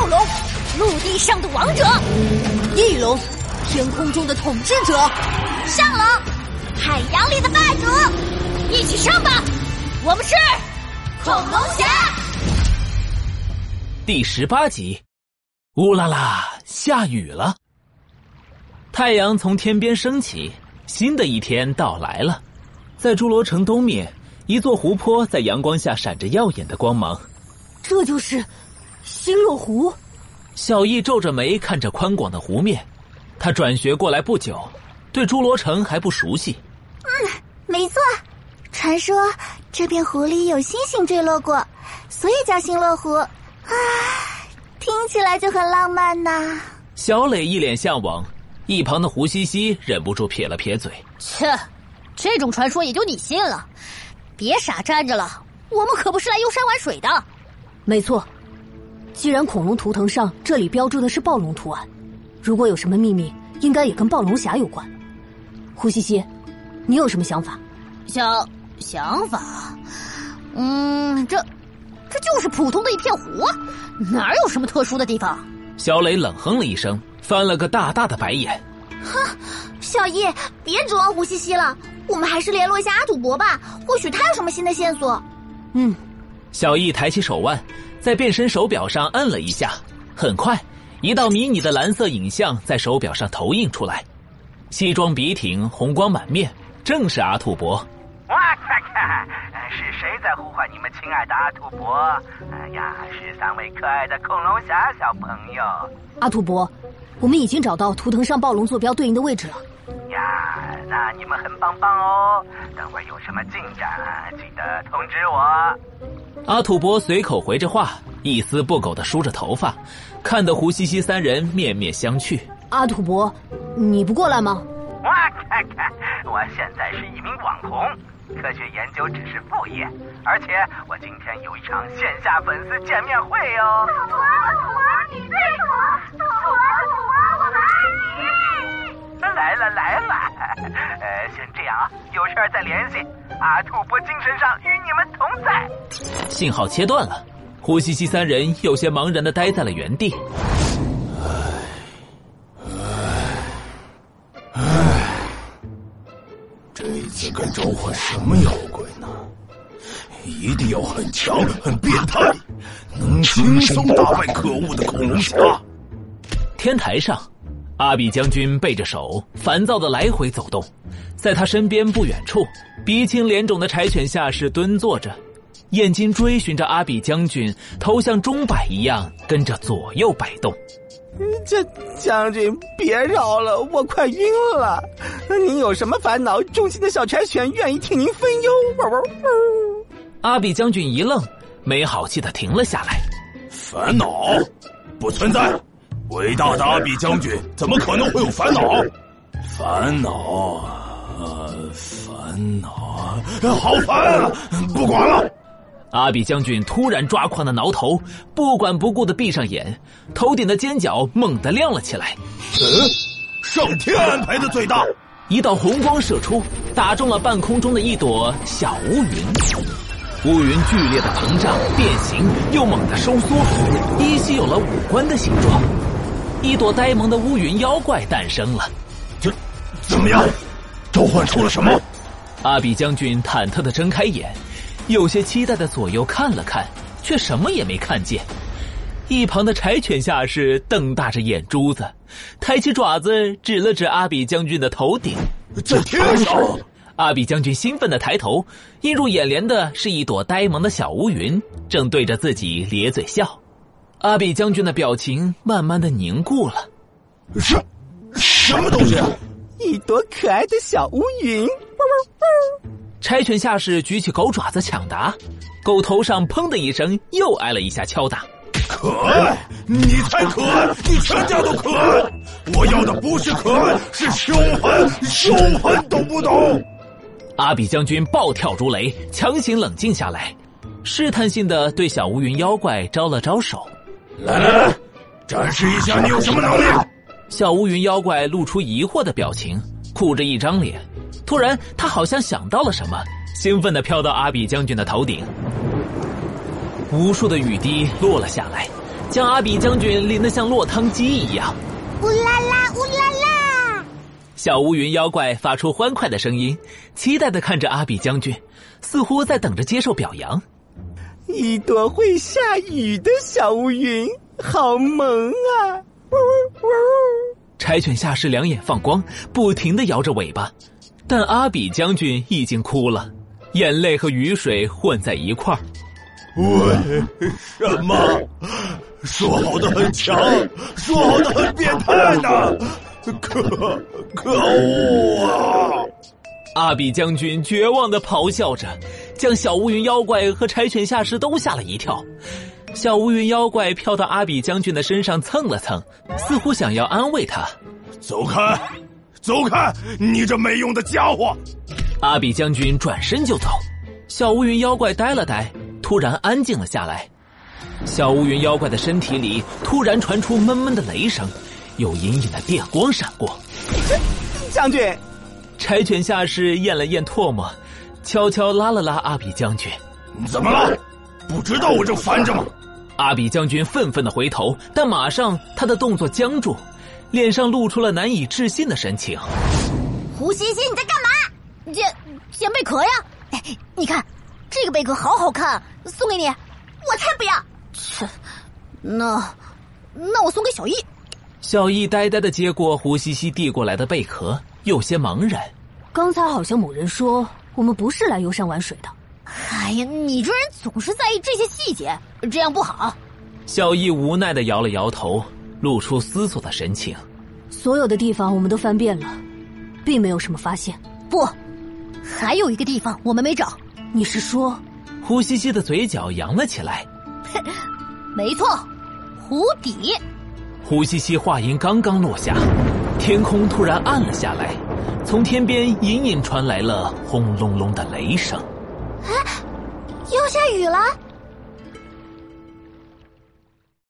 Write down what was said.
暴龙，陆地上的王者；翼龙，天空中的统治者；上龙，海洋里的霸主。一起上吧！我们是恐龙侠。第十八集，乌拉拉，下雨了。太阳从天边升起，新的一天到来了。在侏罗城东面，一座湖泊在阳光下闪着耀眼的光芒。这就是星落湖。小易皱着眉看着宽广的湖面，他转学过来不久，对侏罗城还不熟悉。嗯，没错，传说这片湖里有星星坠落过，所以叫星落湖。啊，听起来就很浪漫呐。小磊一脸向往。一旁的胡西西忍不住撇了撇嘴：“切，这种传说也就你信了？别傻站着了，我们可不是来游山玩水的。”没错，既然恐龙图腾上这里标注的是暴龙图案，如果有什么秘密，应该也跟暴龙侠有关。胡西西，你有什么想法？想想法？嗯，这这就是普通的一片湖，哪有什么特殊的地方？小磊冷哼了一声。翻了个大大的白眼，哼！小易，别指望胡西西了，我们还是联络一下阿土伯吧，或许他有什么新的线索。嗯，小易抬起手腕，在变身手表上摁了一下，很快，一道迷你的蓝色影像在手表上投影出来，西装笔挺，红光满面，正是阿土伯。哇咔咔！是谁在呼唤你们亲爱的阿土伯？哎呀，是三位可爱的恐龙侠小朋友。阿土伯。我们已经找到图腾上暴龙坐标对应的位置了。呀，那你们很棒棒哦！等会有什么进展，记得通知我。阿土伯随口回着话，一丝不苟的梳着头发，看得胡西西三人面面相觑。阿土伯，你不过来吗？哇，看看，我现在是一名网红，科学研究只是副业，而且我今天有一场线下粉丝见面会哦。土伯，土伯，你最土！土伯。土伯，我们爱你来了来了，呃，先这样啊，有事儿再联系。阿土伯精神上与你们同在。信号切断了，呼吸机三人有些茫然的待在了原地。唉，唉，这次该召唤什么妖怪呢？一定要很强、很变态，能轻松打败可恶的恐龙侠。天台上。阿比将军背着手，烦躁的来回走动，在他身边不远处，鼻青脸肿的柴犬下士蹲坐着，眼睛追寻着阿比将军，头像钟摆一样跟着左右摆动。这将军别绕了，我快晕了。您有什么烦恼？忠心的小柴犬愿意替您分忧。阿比将军一愣，没好气的停了下来。烦恼不存在。伟大的阿比将军怎么可能会有烦恼？烦恼啊，烦恼，好烦啊！不管了。阿比将军突然抓狂的挠头，不管不顾的闭上眼，头顶的尖角猛地亮了起来。嗯，上天安排的最大。一道红光射出，打中了半空中的一朵小乌云。乌云剧烈的膨胀、变形，又猛地收缩，依稀有了五官的形状。一朵呆萌的乌云妖怪诞生了，这怎么样？召唤出了什么？阿比将军忐忑的睁开眼，有些期待的左右看了看，却什么也没看见。一旁的柴犬下士瞪大着眼珠子，抬起爪子指了指阿比将军的头顶，在天上。阿比将军兴奋的抬头，映入眼帘的是一朵呆萌的小乌云，正对着自己咧嘴笑。阿比将军的表情慢慢的凝固了，什什么东西？一朵可爱的小乌云。柴犬下士举起狗爪子抢答，狗头上砰的一声又挨了一下敲打。可爱？你才可爱！你全家都可爱！我要的不是可爱，是凶狠！凶狠，懂不懂？阿比将军暴跳如雷，强行冷静下来，试探性的对小乌云妖怪招了招手。来来来，展示一下你有什么能力！小乌云妖怪露出疑惑的表情，苦着一张脸。突然，他好像想到了什么，兴奋的飘到阿比将军的头顶。无数的雨滴落了下来，将阿比将军淋得像落汤鸡一样。乌拉拉，乌拉拉！小乌云妖怪发出欢快的声音，期待的看着阿比将军，似乎在等着接受表扬。一朵会下雨的小乌云，好萌啊！呜呜。柴犬下士两眼放光，不停的摇着尾巴，但阿比将军已经哭了，眼泪和雨水混在一块儿。喂，什么？说好的很强，说好的很变态呢？可可恶啊！阿比将军绝望的咆哮着，将小乌云妖怪和柴犬下士都吓了一跳。小乌云妖怪飘到阿比将军的身上蹭了蹭，似乎想要安慰他。走开，走开！你这没用的家伙！阿比将军转身就走。小乌云妖怪呆了呆，突然安静了下来。小乌云妖怪的身体里突然传出闷闷的雷声，有隐隐的电光闪过。将军，柴犬下士咽了咽唾沫，悄悄拉了拉阿比将军。怎么了？不知道我正烦着吗？阿比将军愤愤的回头，但马上他的动作僵住，脸上露出了难以置信的神情。胡西西，你在干嘛？捡捡贝壳呀！哎，你看这个贝壳好好看，送给你。我才不要！切，那那我送给小易。小易呆呆的接过胡西西递过来的贝壳，有些茫然。刚才好像某人说我们不是来游山玩水的。哎呀，你这人总是在意这些细节，这样不好。小易无奈的摇了摇头，露出思索的神情。所有的地方我们都翻遍了，并没有什么发现。不，还有一个地方我们没找。你是说？胡西西的嘴角扬了起来。没错，湖底。胡西西话音刚刚落下，天空突然暗了下来，从天边隐隐传来了轰隆隆的雷声。啊，要下雨了！